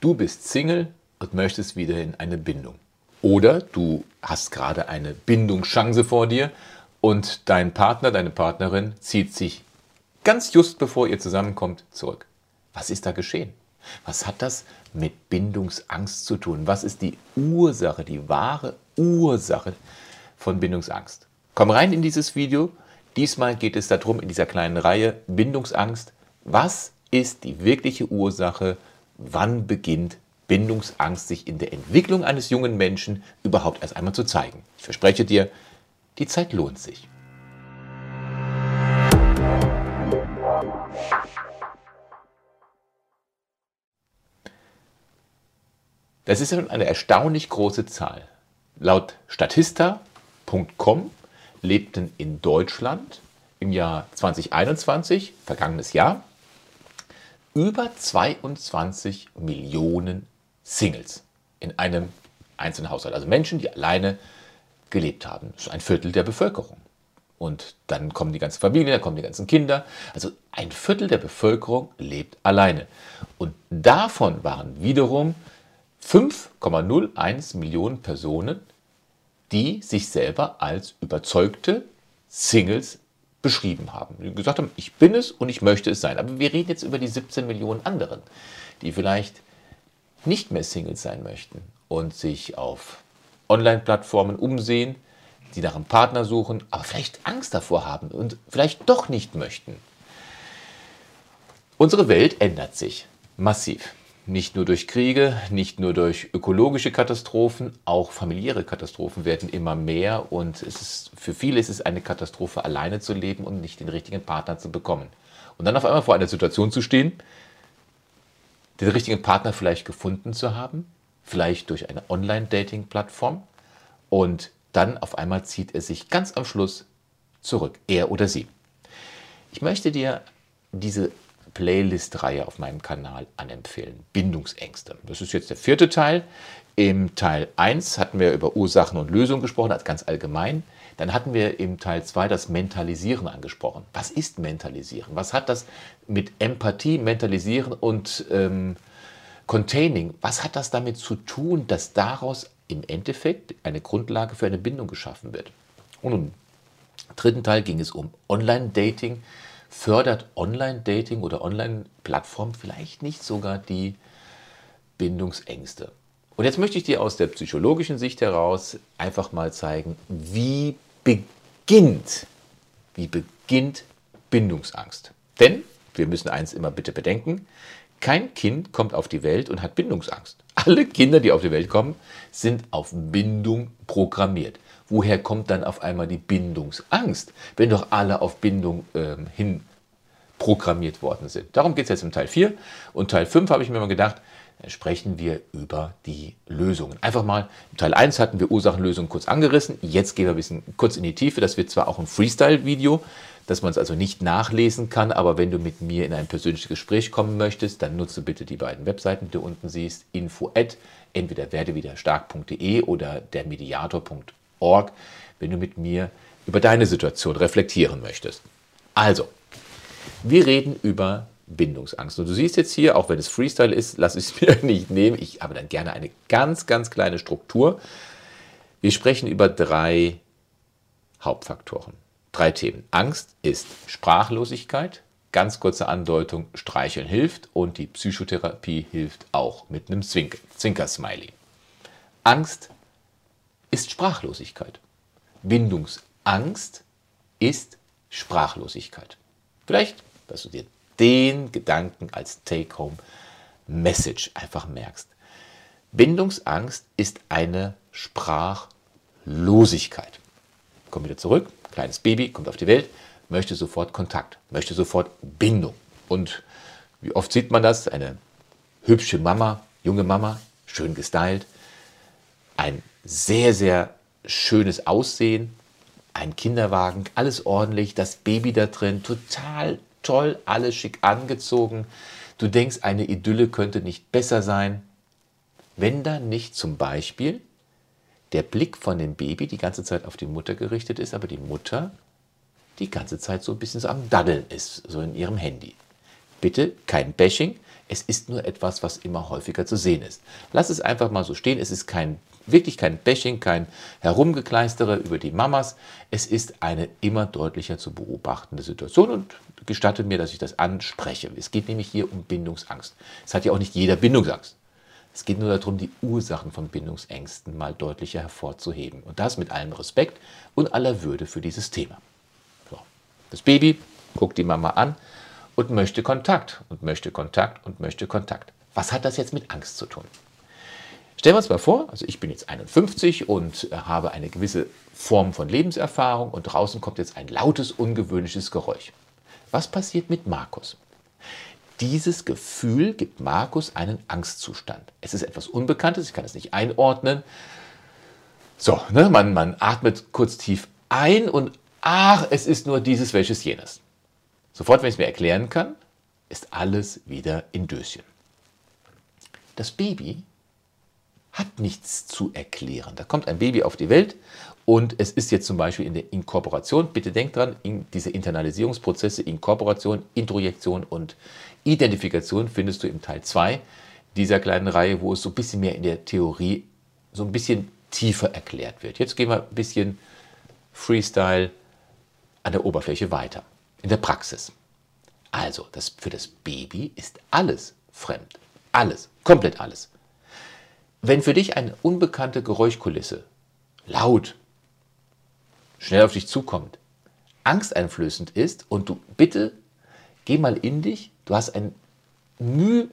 Du bist Single und möchtest wieder in eine Bindung. Oder du hast gerade eine Bindungschance vor dir und dein Partner, deine Partnerin zieht sich ganz just bevor ihr zusammenkommt zurück. Was ist da geschehen? Was hat das mit Bindungsangst zu tun? Was ist die Ursache, die wahre Ursache von Bindungsangst? Komm rein in dieses Video. Diesmal geht es darum, in dieser kleinen Reihe Bindungsangst. Was ist die wirkliche Ursache? Wann beginnt Bindungsangst sich in der Entwicklung eines jungen Menschen überhaupt erst einmal zu zeigen? Ich verspreche dir, die Zeit lohnt sich. Das ist eine erstaunlich große Zahl. Laut Statista.com lebten in Deutschland im Jahr 2021, vergangenes Jahr, über 22 Millionen Singles in einem einzelnen Haushalt. Also Menschen, die alleine gelebt haben. Das ist ein Viertel der Bevölkerung. Und dann kommen die ganze Familie, dann kommen die ganzen Kinder. Also ein Viertel der Bevölkerung lebt alleine. Und davon waren wiederum 5,01 Millionen Personen, die sich selber als überzeugte Singles beschrieben haben. Die gesagt haben, ich bin es und ich möchte es sein. Aber wir reden jetzt über die 17 Millionen anderen, die vielleicht nicht mehr Singles sein möchten und sich auf Online-Plattformen umsehen, die nach einem Partner suchen, aber vielleicht Angst davor haben und vielleicht doch nicht möchten. Unsere Welt ändert sich massiv. Nicht nur durch Kriege, nicht nur durch ökologische Katastrophen, auch familiäre Katastrophen werden immer mehr und es ist, für viele ist es eine Katastrophe, alleine zu leben und nicht den richtigen Partner zu bekommen. Und dann auf einmal vor einer Situation zu stehen, den richtigen Partner vielleicht gefunden zu haben, vielleicht durch eine Online-Dating-Plattform und dann auf einmal zieht er sich ganz am Schluss zurück, er oder sie. Ich möchte dir diese Playlist-Reihe auf meinem Kanal anempfehlen. Bindungsängste. Das ist jetzt der vierte Teil. Im Teil 1 hatten wir über Ursachen und Lösungen gesprochen, als ganz allgemein. Dann hatten wir im Teil 2 das Mentalisieren angesprochen. Was ist Mentalisieren? Was hat das mit Empathie, Mentalisieren und ähm, Containing, was hat das damit zu tun, dass daraus im Endeffekt eine Grundlage für eine Bindung geschaffen wird? Und im dritten Teil ging es um Online-Dating fördert Online-Dating oder Online-Plattform vielleicht nicht sogar die Bindungsängste. Und jetzt möchte ich dir aus der psychologischen Sicht heraus einfach mal zeigen, wie beginnt, wie beginnt Bindungsangst. Denn wir müssen eins immer bitte bedenken, kein Kind kommt auf die Welt und hat Bindungsangst. Alle Kinder, die auf die Welt kommen, sind auf Bindung programmiert. Woher kommt dann auf einmal die Bindungsangst, wenn doch alle auf Bindung ähm, hin programmiert worden sind? Darum geht es jetzt im Teil 4. Und Teil 5 habe ich mir mal gedacht, sprechen wir über die Lösungen. Einfach mal, im Teil 1 hatten wir Ursachenlösungen kurz angerissen. Jetzt gehen wir ein bisschen kurz in die Tiefe. Das wird zwar auch ein Freestyle-Video, dass man es also nicht nachlesen kann, aber wenn du mit mir in ein persönliches Gespräch kommen möchtest, dann nutze bitte die beiden Webseiten, die du unten siehst, info at entweder werdewiderstark.de oder dermediator.org, wenn du mit mir über deine Situation reflektieren möchtest. Also, wir reden über Bindungsangst. Und du siehst jetzt hier, auch wenn es Freestyle ist, lasse ich es mir nicht nehmen. Ich habe dann gerne eine ganz, ganz kleine Struktur. Wir sprechen über drei Hauptfaktoren. Drei Themen. Angst ist Sprachlosigkeit. Ganz kurze Andeutung, Streicheln hilft und die Psychotherapie hilft auch mit einem Zwinker-Smiley. Angst ist Sprachlosigkeit. Bindungsangst ist Sprachlosigkeit. Vielleicht, dass du dir den Gedanken als Take-Home-Message einfach merkst. Bindungsangst ist eine Sprachlosigkeit. Komm wieder zurück kleines Baby kommt auf die Welt, möchte sofort Kontakt, möchte sofort Bindung. Und wie oft sieht man das? Eine hübsche Mama, junge Mama, schön gestylt, ein sehr, sehr schönes Aussehen, ein Kinderwagen, alles ordentlich, das Baby da drin, total toll, alles schick angezogen. Du denkst, eine Idylle könnte nicht besser sein, wenn da nicht zum Beispiel der Blick von dem Baby die ganze Zeit auf die Mutter gerichtet ist, aber die Mutter die ganze Zeit so ein bisschen so am Daddeln ist, so in ihrem Handy. Bitte kein Bashing. Es ist nur etwas, was immer häufiger zu sehen ist. Lass es einfach mal so stehen. Es ist kein, wirklich kein Bashing, kein Herumgekleistere über die Mamas. Es ist eine immer deutlicher zu beobachtende Situation und gestattet mir, dass ich das anspreche. Es geht nämlich hier um Bindungsangst. Es hat ja auch nicht jeder Bindungsangst. Es geht nur darum, die Ursachen von Bindungsängsten mal deutlicher hervorzuheben. Und das mit allem Respekt und aller Würde für dieses Thema. So. Das Baby guckt die Mama an und möchte Kontakt und möchte Kontakt und möchte Kontakt. Was hat das jetzt mit Angst zu tun? Stellen wir uns mal vor, also ich bin jetzt 51 und habe eine gewisse Form von Lebenserfahrung und draußen kommt jetzt ein lautes, ungewöhnliches Geräusch. Was passiert mit Markus? Dieses Gefühl gibt Markus einen Angstzustand. Es ist etwas Unbekanntes, ich kann es nicht einordnen. So, ne, man, man atmet kurz tief ein und ach, es ist nur dieses, welches jenes. Sofort, wenn ich es mir erklären kann, ist alles wieder in Döschen. Das Baby hat nichts zu erklären. Da kommt ein Baby auf die Welt und es ist jetzt zum Beispiel in der Inkorporation. Bitte denkt dran, in diese Internalisierungsprozesse, Inkorporation, Introjektion und Identifikation findest du im Teil 2 dieser kleinen Reihe, wo es so ein bisschen mehr in der Theorie so ein bisschen tiefer erklärt wird. Jetzt gehen wir ein bisschen Freestyle an der Oberfläche weiter in der Praxis. Also, das, für das Baby ist alles fremd. Alles, komplett alles. Wenn für dich eine unbekannte Geräuschkulisse laut, schnell auf dich zukommt, angsteinflößend ist und du bitte geh mal in dich, du hast ein Müh,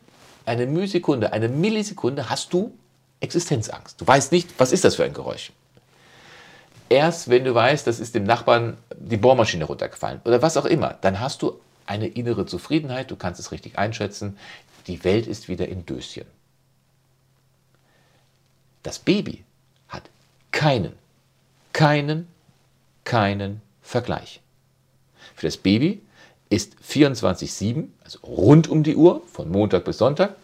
eine Mühsekunde, eine Millisekunde hast du Existenzangst. Du weißt nicht, was ist das für ein Geräusch erst wenn du weißt, das ist dem Nachbarn die Bohrmaschine runtergefallen oder was auch immer, dann hast du eine innere Zufriedenheit, du kannst es richtig einschätzen, die Welt ist wieder in Döschen. Das Baby hat keinen, keinen, keinen Vergleich. Für das Baby ist 24-7, also rund um die Uhr, von Montag bis Sonntag,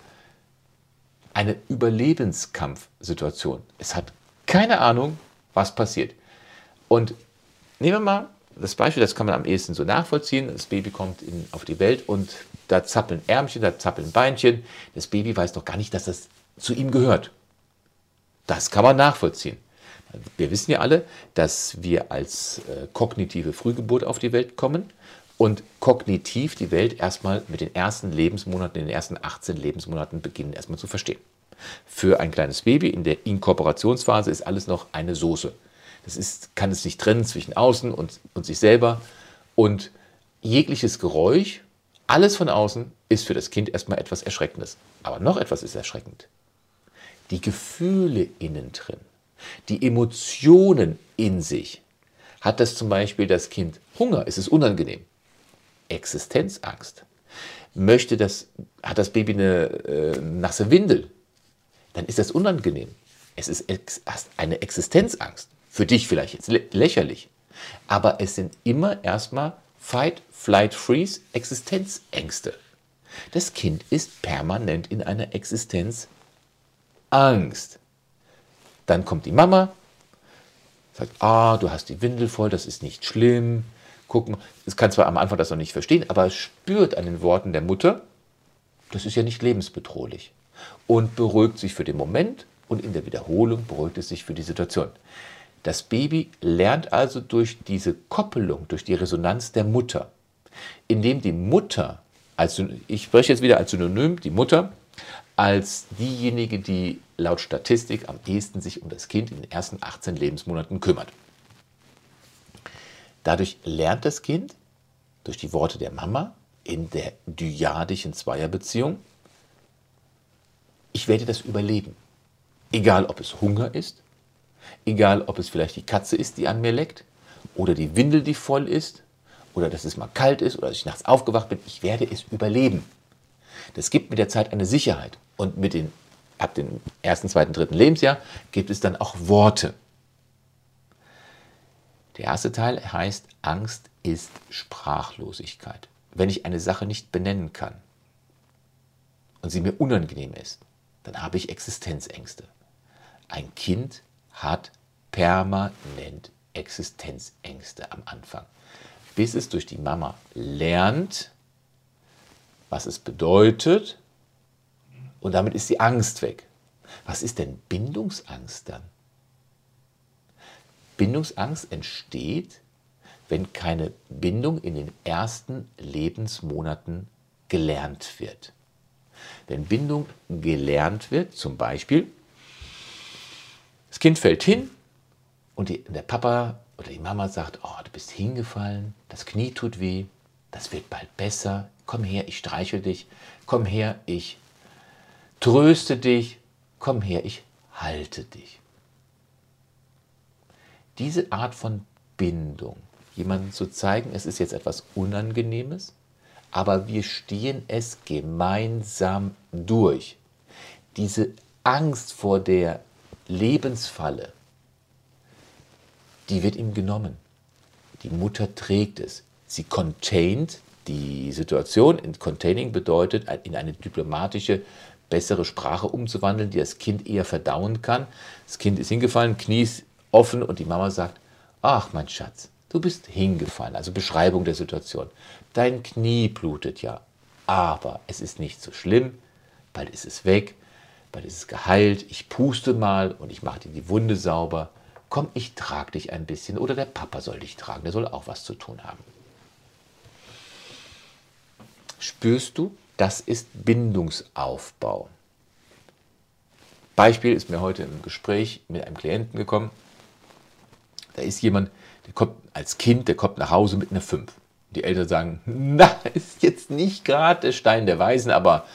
eine Überlebenskampfsituation. Es hat keine Ahnung, was passiert. Und nehmen wir mal das Beispiel, das kann man am ehesten so nachvollziehen. Das Baby kommt in, auf die Welt und da zappeln Ärmchen, da zappeln Beinchen. Das Baby weiß doch gar nicht, dass das zu ihm gehört. Das kann man nachvollziehen. Wir wissen ja alle, dass wir als äh, kognitive Frühgeburt auf die Welt kommen und kognitiv die Welt erstmal mit den ersten Lebensmonaten, in den ersten 18 Lebensmonaten beginnen erstmal zu verstehen. Für ein kleines Baby in der Inkorporationsphase ist alles noch eine Soße. Das ist, kann es nicht trennen zwischen außen und, und sich selber. Und jegliches Geräusch, alles von außen, ist für das Kind erstmal etwas Erschreckendes. Aber noch etwas ist erschreckend. Die Gefühle innen drin, die Emotionen in sich. Hat das zum Beispiel das Kind Hunger? Ist es unangenehm? Existenzangst. Möchte das, hat das Baby eine äh, nasse Windel? Dann ist das unangenehm. Es ist ex eine Existenzangst. Für dich vielleicht jetzt lächerlich. Aber es sind immer erstmal Fight, Flight, Freeze, Existenzängste. Das Kind ist permanent in einer Existenzangst. Dann kommt die Mama, sagt, ah, du hast die Windel voll, das ist nicht schlimm. Gucken, es kann zwar am Anfang das noch nicht verstehen, aber es spürt an den Worten der Mutter, das ist ja nicht lebensbedrohlich. Und beruhigt sich für den Moment und in der Wiederholung beruhigt es sich für die Situation. Das Baby lernt also durch diese Koppelung, durch die Resonanz der Mutter, indem die Mutter, als, ich spreche jetzt wieder als Synonym, die Mutter, als diejenige, die laut Statistik am ehesten sich um das Kind in den ersten 18 Lebensmonaten kümmert. Dadurch lernt das Kind durch die Worte der Mama in der dyadischen Zweierbeziehung, ich werde das überleben. Egal, ob es Hunger ist, Egal, ob es vielleicht die Katze ist, die an mir leckt, oder die Windel, die voll ist, oder dass es mal kalt ist, oder dass ich nachts aufgewacht bin, ich werde es überleben. Das gibt mit der Zeit eine Sicherheit. Und mit den, ab dem ersten, zweiten, dritten Lebensjahr gibt es dann auch Worte. Der erste Teil heißt, Angst ist Sprachlosigkeit. Wenn ich eine Sache nicht benennen kann und sie mir unangenehm ist, dann habe ich Existenzängste. Ein Kind hat permanent Existenzängste am Anfang, bis es durch die Mama lernt, was es bedeutet und damit ist die Angst weg. Was ist denn Bindungsangst dann? Bindungsangst entsteht, wenn keine Bindung in den ersten Lebensmonaten gelernt wird. Wenn Bindung gelernt wird, zum Beispiel, das Kind fällt hin und die, der Papa oder die Mama sagt, oh, du bist hingefallen, das Knie tut weh, das wird bald besser, komm her, ich streiche dich, komm her, ich tröste dich, komm her, ich halte dich. Diese Art von Bindung, jemandem zu zeigen, es ist jetzt etwas Unangenehmes, aber wir stehen es gemeinsam durch. Diese Angst vor der Lebensfalle, die wird ihm genommen. Die Mutter trägt es. Sie containt die Situation. Containing bedeutet, in eine diplomatische, bessere Sprache umzuwandeln, die das Kind eher verdauen kann. Das Kind ist hingefallen, Knie ist offen und die Mama sagt, ach mein Schatz, du bist hingefallen. Also Beschreibung der Situation. Dein Knie blutet ja, aber es ist nicht so schlimm, bald ist es weg, bald ist es geheilt, ich puste mal und ich mache dir die Wunde sauber. Komm, ich trage dich ein bisschen oder der Papa soll dich tragen, der soll auch was zu tun haben. Spürst du, das ist Bindungsaufbau. Beispiel ist mir heute im Gespräch mit einem Klienten gekommen. Da ist jemand, der kommt als Kind, der kommt nach Hause mit einer 5. Die Eltern sagen, na, ist jetzt nicht gerade der Stein der Weisen, aber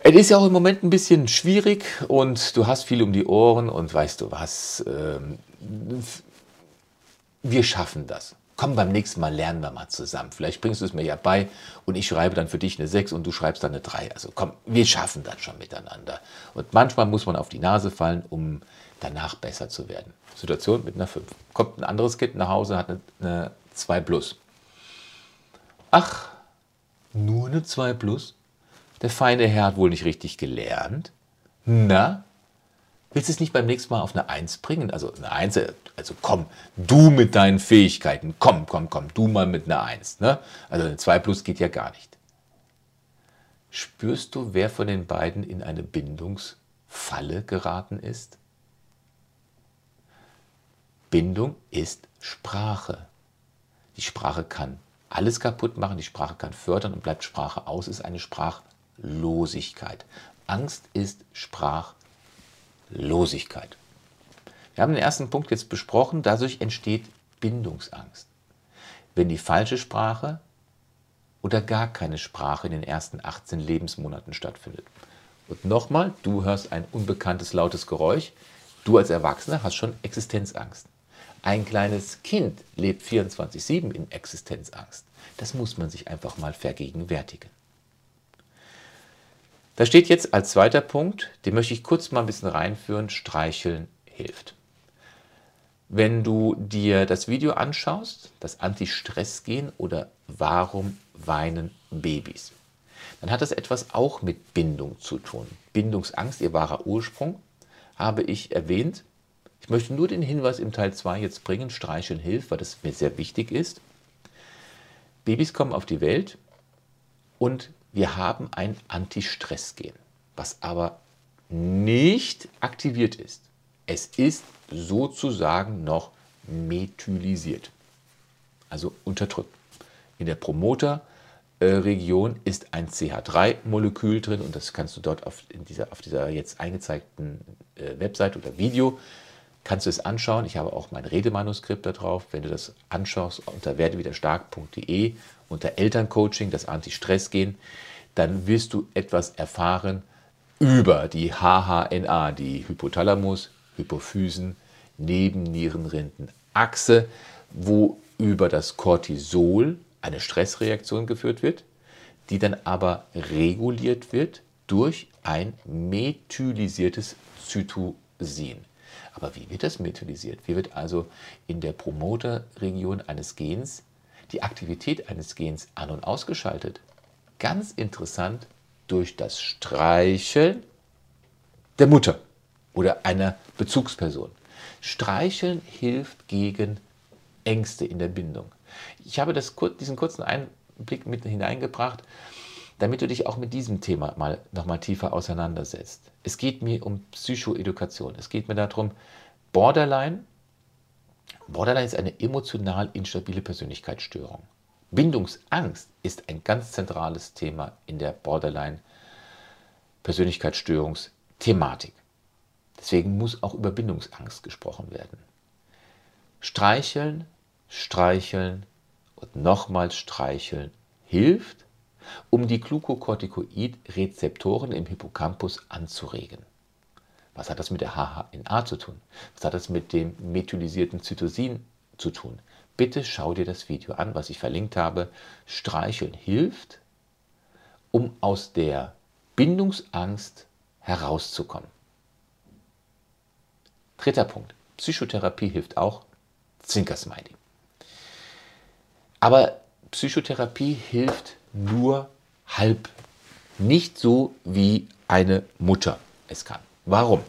es ist ja auch im Moment ein bisschen schwierig und du hast viel um die Ohren und weißt du was, ähm, wir schaffen das. Komm, beim nächsten Mal lernen wir mal zusammen. Vielleicht bringst du es mir ja bei und ich schreibe dann für dich eine 6 und du schreibst dann eine 3. Also komm, wir schaffen das schon miteinander. Und manchmal muss man auf die Nase fallen, um danach besser zu werden. Situation mit einer 5. Kommt ein anderes Kind nach Hause, hat eine, 2 plus. Ach, nur eine 2 plus? Der feine Herr hat wohl nicht richtig gelernt. Na, willst du es nicht beim nächsten Mal auf eine 1 bringen? Also eine 1, also komm, du mit deinen Fähigkeiten, komm, komm, komm, du mal mit einer 1. Ne? Also eine 2 plus geht ja gar nicht. Spürst du, wer von den beiden in eine Bindungsfalle geraten ist? Bindung ist Sprache. Die Sprache kann alles kaputt machen, die Sprache kann fördern und bleibt Sprache aus, ist eine Sprachlosigkeit. Angst ist Sprachlosigkeit. Wir haben den ersten Punkt jetzt besprochen, dadurch entsteht Bindungsangst. Wenn die falsche Sprache oder gar keine Sprache in den ersten 18 Lebensmonaten stattfindet. Und nochmal, du hörst ein unbekanntes lautes Geräusch, du als Erwachsener hast schon Existenzangst. Ein kleines Kind lebt 24-7 in Existenzangst. Das muss man sich einfach mal vergegenwärtigen. Da steht jetzt als zweiter Punkt, den möchte ich kurz mal ein bisschen reinführen, streicheln hilft. Wenn du dir das Video anschaust, das Anti-Stress-Gehen oder Warum weinen Babys, dann hat das etwas auch mit Bindung zu tun. Bindungsangst, ihr wahrer Ursprung, habe ich erwähnt. Ich möchte nur den Hinweis im Teil 2 jetzt bringen, Streicheln hilft, weil das mir sehr wichtig ist. Babys kommen auf die Welt und wir haben ein Anti-Stress-Gen, was aber nicht aktiviert ist. Es ist sozusagen noch methylisiert, also unterdrückt. In der Promoterregion ist ein CH3-Molekül drin und das kannst du dort auf, dieser, auf dieser jetzt eingezeigten äh, Website oder Video kannst du es anschauen. Ich habe auch mein Redemanuskript da drauf. Wenn du das anschaust unter werdewiderstark.de unter Elterncoaching, das Anti-Stress gehen, dann wirst du etwas erfahren über die HHNA, die Hypothalamus, Hypophysen, Nebennierenrindenachse, wo über das Cortisol eine Stressreaktion geführt wird, die dann aber reguliert wird durch ein methylisiertes Zytosin. Aber wie wird das methylisiert? Wie wird also in der Promoterregion eines Gens die Aktivität eines Gens an- und ausgeschaltet? Ganz interessant durch das Streicheln der Mutter oder einer Bezugsperson. Streicheln hilft gegen Ängste in der Bindung. Ich habe das, diesen kurzen Einblick mit hineingebracht. damit du dich auch mit diesem Thema mal nochmal tiefer auseinandersetzt. Es geht mir um Psychoedukation. Es geht mir darum, Borderline, Borderline ist eine emotional instabile Persönlichkeitsstörung. Bindungsangst ist ein ganz zentrales Thema in der Borderline-Persönlichkeitsstörungsthematik. Deswegen muss auch über Bindungsangst gesprochen werden. Streicheln, streicheln und nochmals streicheln hilft, um die Glucocorticoid-Rezeptoren im Hippocampus anzuregen. Was hat das mit der HHNA zu tun? Was hat das mit dem methylisierten Zytosin zu tun? Bitte schau dir das Video an, was ich verlinkt habe. Streicheln hilft, um aus der Bindungsangst herauszukommen. Dritter Punkt. Psychotherapie hilft auch. Zwinkersmiley. Aber Psychotherapie hilft nur halb. Nicht so wie eine Mutter es kann. Warum?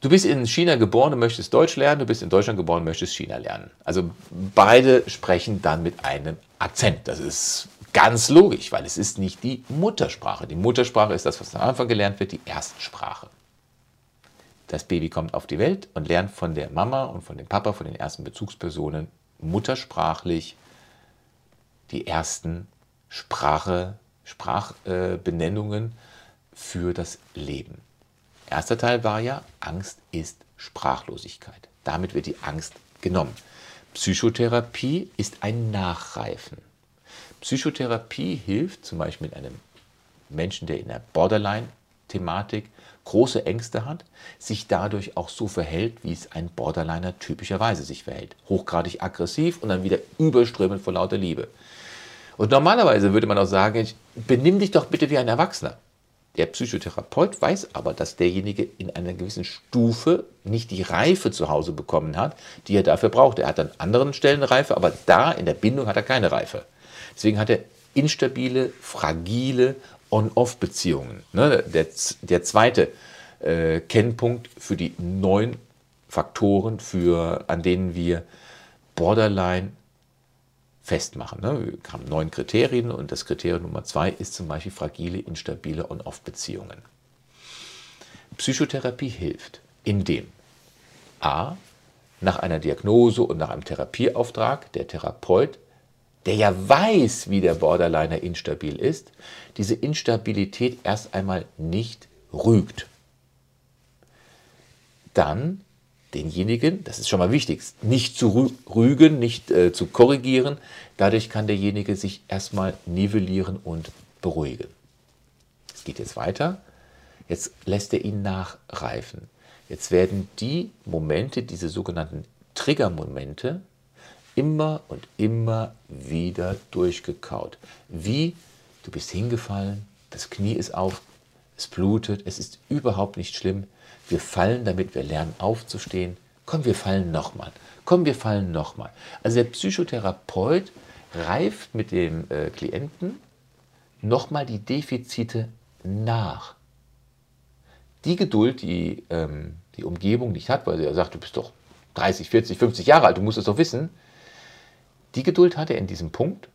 Du bist in China geboren und möchtest Deutsch lernen, du bist in Deutschland geboren und möchtest China lernen. Also beide sprechen dann mit einem Akzent. Das ist ganz logisch, weil es ist nicht die Muttersprache. Die Muttersprache ist das, was am Anfang gelernt wird, die Erstsprache. Das Baby kommt auf die Welt und lernt von der Mama und von dem Papa, von den ersten Bezugspersonen muttersprachlich die ersten Sprache, Sprachbenennungen äh, für das Leben. Erster Teil war ja, Angst ist Sprachlosigkeit. Damit wird die Angst genommen. Psychotherapie ist ein Nachreifen. Psychotherapie hilft zum Beispiel mit einem Menschen, der in der Borderline-Thematik große Ängste hat, sich dadurch auch so verhält, wie es ein Borderliner typischerweise sich verhält. Hochgradig aggressiv und dann wieder überströmend vor lauter Liebe. Und normalerweise würde man auch sagen, benimm dich doch bitte wie ein Erwachsener. Der Psychotherapeut weiß aber, dass derjenige in einer gewissen Stufe nicht die Reife zu Hause bekommen hat, die er dafür braucht. Er hat an anderen Stellen Reife, aber da in der Bindung hat er keine Reife. Deswegen hat er instabile, fragile On-Off-Beziehungen. Ne? Der, der zweite äh, Kennpunkt für die neun Faktoren, für, an denen wir Borderline festmachen. Ne? Wir haben neun Kriterien und das Kriterium Nummer zwei ist zum Beispiel fragile, instabile On-Off-Beziehungen. Psychotherapie hilft, indem a. nach einer Diagnose und nach einem Therapieauftrag der Therapeut, der ja weiß, wie der Borderliner instabil ist, diese Instabilität erst einmal nicht rügt. Dann denjenigen, das ist schon mal wichtig, nicht zu rügen, nicht äh, zu korrigieren. Dadurch kann derjenige sich erstmal nivellieren und beruhigen. Es geht jetzt weiter. Jetzt lässt er ihn nachreifen. Jetzt werden die Momente, diese sogenannten Triggermomente, immer und immer wieder durchgekaut. Wie du bist hingefallen, das Knie ist auf, es blutet, es ist überhaupt nicht schlimm. Wir fallen, damit wir lernen aufzustehen. Komm, wir fallen nochmal. Komm, wir fallen nochmal. Also der Psychotherapeut reift mit dem äh, Klienten nochmal die Defizite nach. Die Geduld, die ähm, die Umgebung nicht hat, weil er sagt, du bist doch 30, 40, 50 Jahre alt, du musst es doch wissen, die Geduld hat er in diesem Punkt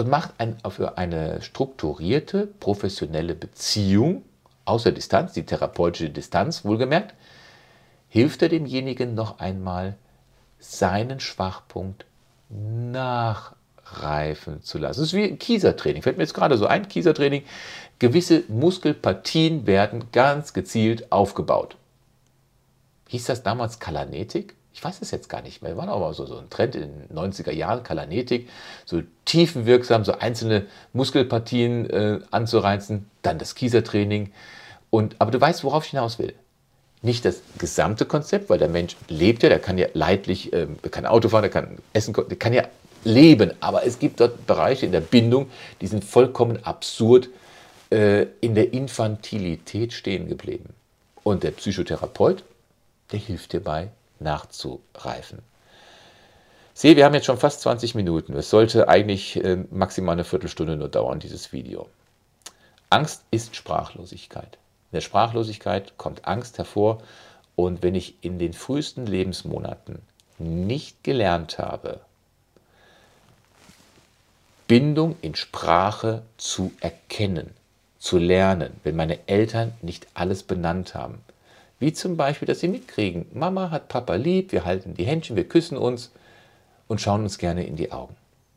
und macht ein, für eine strukturierte, professionelle Beziehung außer Distanz, die therapeutische Distanz wohlgemerkt, hilft er demjenigen noch einmal, seinen Schwachpunkt nachreifen zu lassen. Das ist wie Kiesertraining. Fällt mir jetzt gerade so ein, Kiesertraining. Gewisse Muskelpartien werden ganz gezielt aufgebaut. Hieß das damals Kalanetik? Ich weiß es jetzt gar nicht mehr. War aber so, so ein Trend in den 90er Jahren, Kalanetik, so tiefenwirksam, so einzelne Muskelpartien äh, anzureizen. Dann das Kiesertraining. Und, aber du weißt, worauf ich hinaus will. Nicht das gesamte Konzept, weil der Mensch lebt ja, der kann ja leidlich, äh, kann Auto fahren, der kann essen, der kann ja leben. Aber es gibt dort Bereiche in der Bindung, die sind vollkommen absurd äh, in der Infantilität stehen geblieben. Und der Psychotherapeut, der hilft dir bei, nachzureifen. Sehe, wir haben jetzt schon fast 20 Minuten. Es sollte eigentlich äh, maximal eine Viertelstunde nur dauern, dieses Video. Angst ist Sprachlosigkeit. In der Sprachlosigkeit kommt Angst hervor. Und wenn ich in den frühesten Lebensmonaten nicht gelernt habe, Bindung in Sprache zu erkennen, zu lernen, wenn meine Eltern nicht alles benannt haben. Wie zum Beispiel, dass sie mitkriegen, Mama hat Papa lieb, wir halten die Händchen, wir küssen uns und schauen uns gerne in die Augen.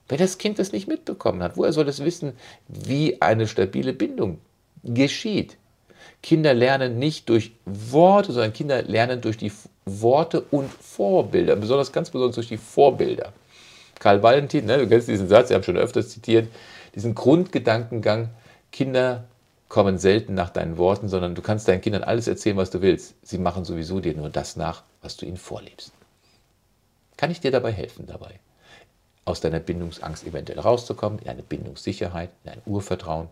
Wenn das Kind das nicht mitbekommen hat, woher soll es wissen, wie eine stabile Bindung geschieht? Kinder lernen nicht durch Worte, sondern Kinder lernen durch die Worte und Vorbilder, besonders ganz besonders durch die Vorbilder. Karl Valentin, ne, du kennst diesen Satz, ich habe schon öfters zitiert, diesen Grundgedankengang, Kinder kommen selten nach deinen Worten, sondern du kannst deinen Kindern alles erzählen, was du willst. Sie machen sowieso dir nur das nach, was du ihnen vorlebst. Kann ich dir dabei helfen, dabei aus deiner Bindungsangst eventuell rauszukommen, in eine Bindungssicherheit, in ein Urvertrauen,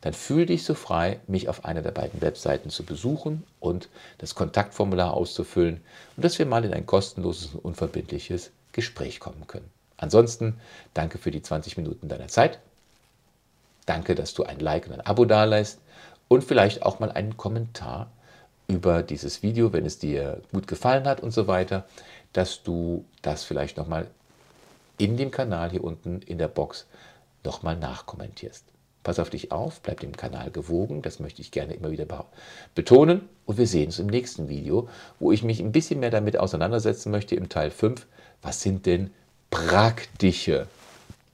dann fühl dich so frei, mich auf einer der beiden Webseiten zu besuchen und das Kontaktformular auszufüllen und dass wir mal in ein kostenloses und unverbindliches Gespräch kommen können. Ansonsten danke für die 20 Minuten deiner Zeit. Danke, dass du ein Like und ein Abo dalässt und vielleicht auch mal einen Kommentar über dieses Video, wenn es dir gut gefallen hat und so weiter, dass du das vielleicht nochmal in dem Kanal hier unten in der Box nochmal nachkommentierst. Pass auf dich auf, bleib dem Kanal gewogen, das möchte ich gerne immer wieder betonen. Und wir sehen uns im nächsten Video, wo ich mich ein bisschen mehr damit auseinandersetzen möchte im Teil 5. Was sind denn praktische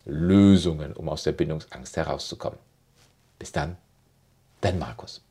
Lösungen, um aus der Bindungsangst herauszukommen. Bis dann, dein Markus.